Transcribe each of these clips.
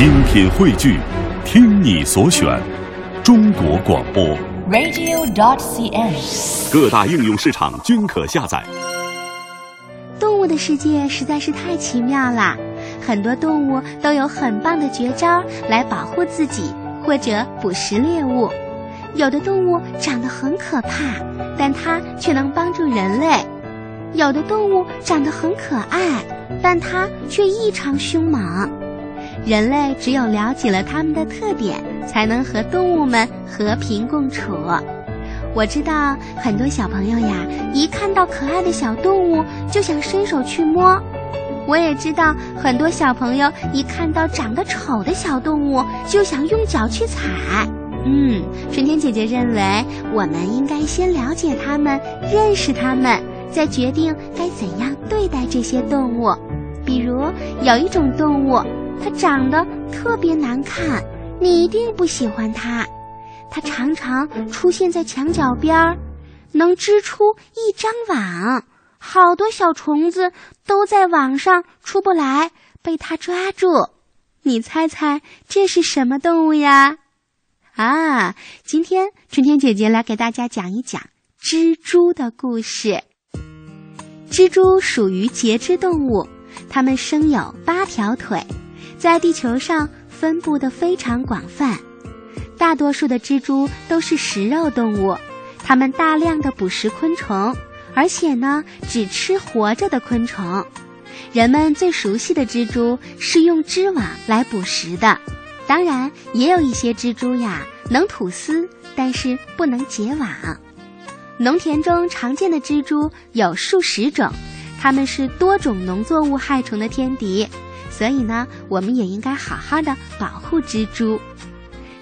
精品汇聚，听你所选，中国广播。radio.dot.cn，。各大应用市场均可下载。动物的世界实在是太奇妙啦，很多动物都有很棒的绝招来保护自己或者捕食猎物。有的动物长得很可怕，但它却能帮助人类；有的动物长得很可爱，但它却异常凶猛。人类只有了解了它们的特点，才能和动物们和平共处。我知道很多小朋友呀，一看到可爱的小动物就想伸手去摸。我也知道很多小朋友一看到长得丑的小动物就想用脚去踩。嗯，春天姐姐认为我们应该先了解它们，认识它们，再决定该怎样对待这些动物。比如有一种动物，它长得特别难看，你一定不喜欢它。它常常出现在墙角边儿，能织出一张网，好多小虫子都在网上出不来，被它抓住。你猜猜这是什么动物呀？啊，今天春天姐姐来给大家讲一讲蜘蛛的故事。蜘蛛属于节肢动物，它们生有八条腿，在地球上分布的非常广泛。大多数的蜘蛛都是食肉动物，它们大量的捕食昆虫，而且呢只吃活着的昆虫。人们最熟悉的蜘蛛是用织网来捕食的，当然也有一些蜘蛛呀能吐丝，但是不能结网。农田中常见的蜘蛛有数十种，它们是多种农作物害虫的天敌，所以呢，我们也应该好好的保护蜘蛛。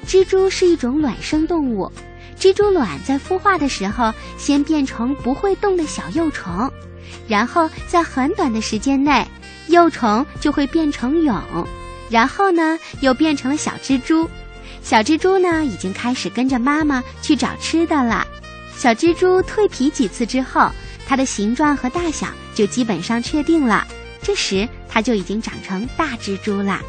蜘蛛是一种卵生动物，蜘蛛卵在孵化的时候先变成不会动的小幼虫，然后在很短的时间内，幼虫就会变成蛹，然后呢又变成了小蜘蛛。小蜘蛛呢已经开始跟着妈妈去找吃的了。小蜘蛛蜕皮几次之后，它的形状和大小就基本上确定了，这时它就已经长成大蜘蛛啦。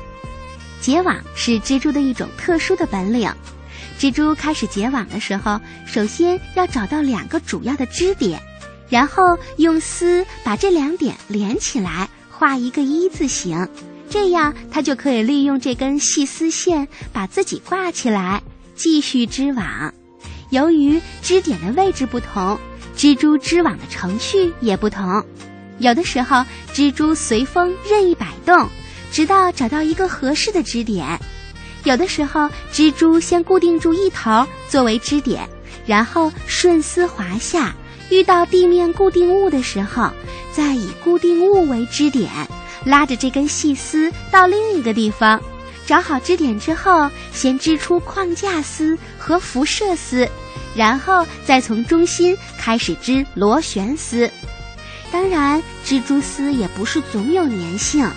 结网是蜘蛛的一种特殊的本领。蜘蛛开始结网的时候，首先要找到两个主要的支点，然后用丝把这两点连起来，画一个一字形，这样它就可以利用这根细丝线把自己挂起来，继续织网。由于支点的位置不同，蜘蛛织网的程序也不同。有的时候，蜘蛛随风任意摆动。直到找到一个合适的支点，有的时候蜘蛛先固定住一头作为支点，然后顺丝滑下，遇到地面固定物的时候，再以固定物为支点，拉着这根细丝到另一个地方。找好支点之后，先织出框架丝和辐射丝，然后再从中心开始织螺旋丝。当然，蜘蛛丝也不是总有粘性。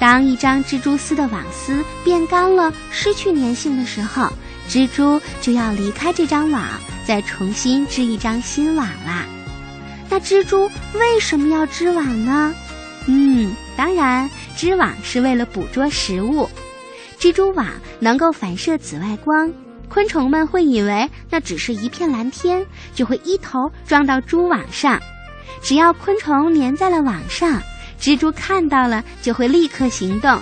当一张蜘蛛丝的网丝变干了，失去粘性的时候，蜘蛛就要离开这张网，再重新织一张新网啦。那蜘蛛为什么要织网呢？嗯，当然，织网是为了捕捉食物。蜘蛛网能够反射紫外光，昆虫们会以为那只是一片蓝天，就会一头撞到蛛网上。只要昆虫粘在了网上。蜘蛛看到了，就会立刻行动，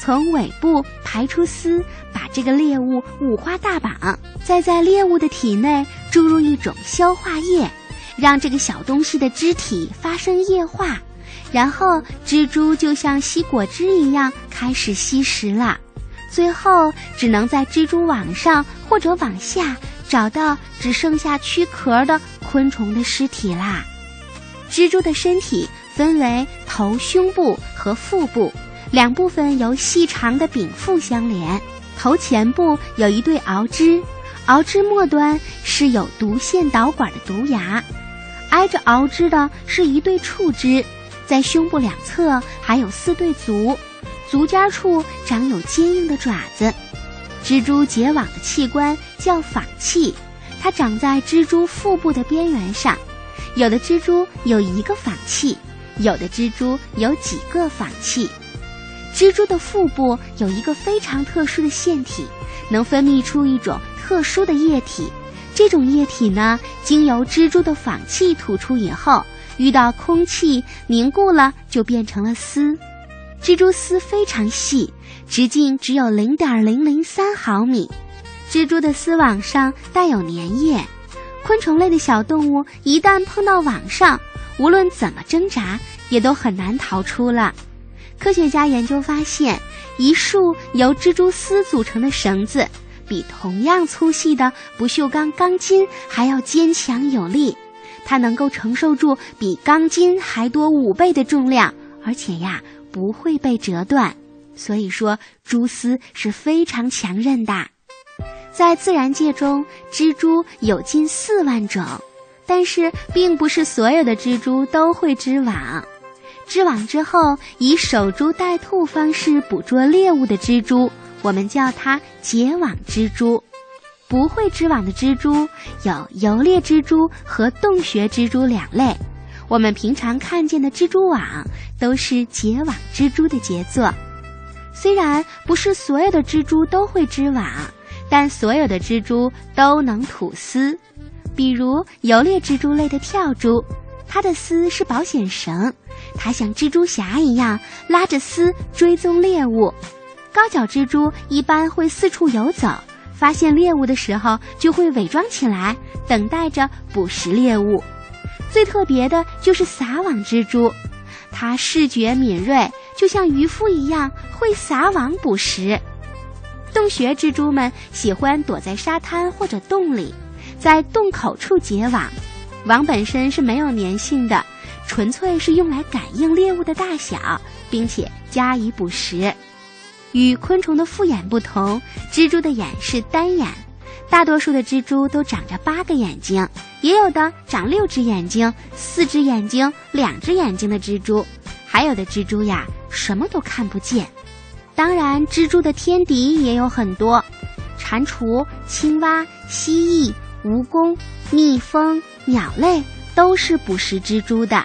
从尾部排出丝，把这个猎物五花大绑，再在猎物的体内注入一种消化液，让这个小东西的肢体发生液化，然后蜘蛛就像吸果汁一样开始吸食了。最后只能在蜘蛛网上或者网下找到只剩下躯壳的昆虫的尸体啦。蜘蛛的身体。分为头、胸部和腹部两部分，由细长的柄腹相连。头前部有一对螯肢，螯肢末端是有毒腺导管的毒牙，挨着螯肢的是一对触肢。在胸部两侧还有四对足，足尖处长有坚硬的爪子。蜘蛛结网的器官叫纺器，它长在蜘蛛腹部的边缘上。有的蜘蛛有一个纺器。有的蜘蛛有几个纺器，蜘蛛的腹部有一个非常特殊的腺体，能分泌出一种特殊的液体。这种液体呢，经由蜘蛛的纺器吐出以后，遇到空气凝固了，就变成了丝。蜘蛛丝非常细，直径只有零点零零三毫米。蜘蛛的丝网上带有粘液，昆虫类的小动物一旦碰到网上，无论怎么挣扎，也都很难逃出了。科学家研究发现，一束由蜘蛛丝组成的绳子，比同样粗细的不锈钢钢筋还要坚强有力。它能够承受住比钢筋还多五倍的重量，而且呀不会被折断。所以说，蛛丝是非常强韧的。在自然界中，蜘蛛有近四万种，但是并不是所有的蜘蛛都会织网。织网之后，以守株待兔方式捕捉猎物的蜘蛛，我们叫它结网蜘蛛。不会织网的蜘蛛有游猎蜘蛛和洞穴蜘蛛两类。我们平常看见的蜘蛛网都是结网蜘蛛的杰作。虽然不是所有的蜘蛛都会织网，但所有的蜘蛛都能吐丝。比如游猎蜘蛛类的跳蛛，它的丝是保险绳。它像蜘蛛侠一样拉着丝追踪猎物，高脚蜘蛛一般会四处游走，发现猎物的时候就会伪装起来，等待着捕食猎物。最特别的就是撒网蜘蛛，它视觉敏锐，就像渔夫一样会撒网捕食。洞穴蜘蛛们喜欢躲在沙滩或者洞里，在洞口处结网，网本身是没有粘性的。纯粹是用来感应猎物的大小，并且加以捕食。与昆虫的复眼不同，蜘蛛的眼是单眼。大多数的蜘蛛都长着八个眼睛，也有的长六只眼睛、四只眼睛、两只眼睛的蜘蛛。还有的蜘蛛呀，什么都看不见。当然，蜘蛛的天敌也有很多：蟾蜍、青蛙、蜥蜴、蜈蚣、蜜蜂、鸟类都是捕食蜘蛛的。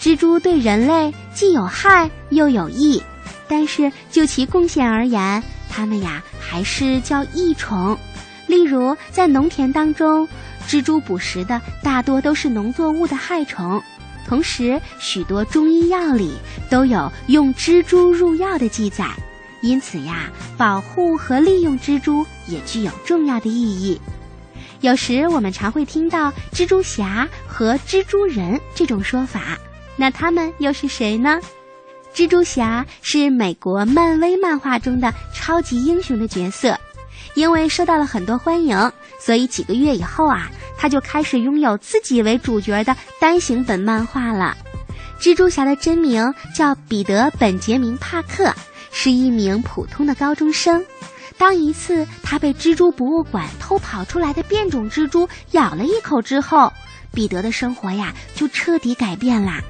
蜘蛛对人类既有害又有益，但是就其贡献而言，它们呀还是叫益虫。例如，在农田当中，蜘蛛捕食的大多都是农作物的害虫。同时，许多中医药里都有用蜘蛛入药的记载，因此呀，保护和利用蜘蛛也具有重要的意义。有时我们常会听到蜘蛛侠和蜘蛛人这种说法。那他们又是谁呢？蜘蛛侠是美国漫威漫画中的超级英雄的角色，因为受到了很多欢迎，所以几个月以后啊，他就开始拥有自己为主角的单行本漫画了。蜘蛛侠的真名叫彼得·本杰明·帕克，是一名普通的高中生。当一次他被蜘蛛博物馆偷跑出来的变种蜘蛛咬了一口之后，彼得的生活呀就彻底改变啦。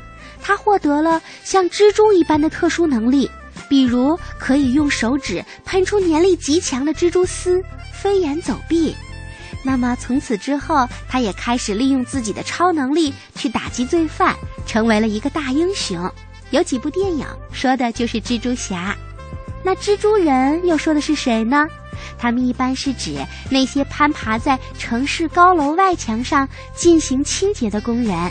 他获得了像蜘蛛一般的特殊能力，比如可以用手指喷出粘力极强的蜘蛛丝，飞檐走壁。那么从此之后，他也开始利用自己的超能力去打击罪犯，成为了一个大英雄。有几部电影说的就是蜘蛛侠。那蜘蛛人又说的是谁呢？他们一般是指那些攀爬在城市高楼外墙上进行清洁的工人。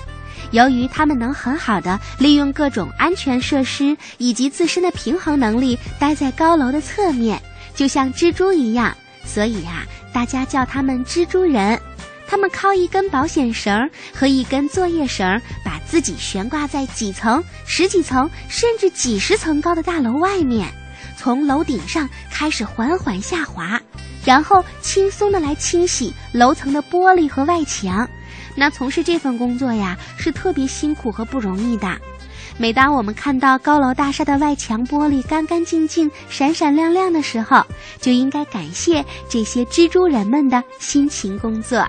由于他们能很好的利用各种安全设施以及自身的平衡能力，待在高楼的侧面，就像蜘蛛一样，所以呀，大家叫他们蜘蛛人。他们靠一根保险绳和一根作业绳，把自己悬挂在几层、十几层甚至几十层高的大楼外面，从楼顶上开始缓缓下滑，然后轻松的来清洗楼层的玻璃和外墙。那从事这份工作呀，是特别辛苦和不容易的。每当我们看到高楼大厦的外墙玻璃干干净净、闪闪亮亮的时候，就应该感谢这些蜘蛛人们的辛勤工作。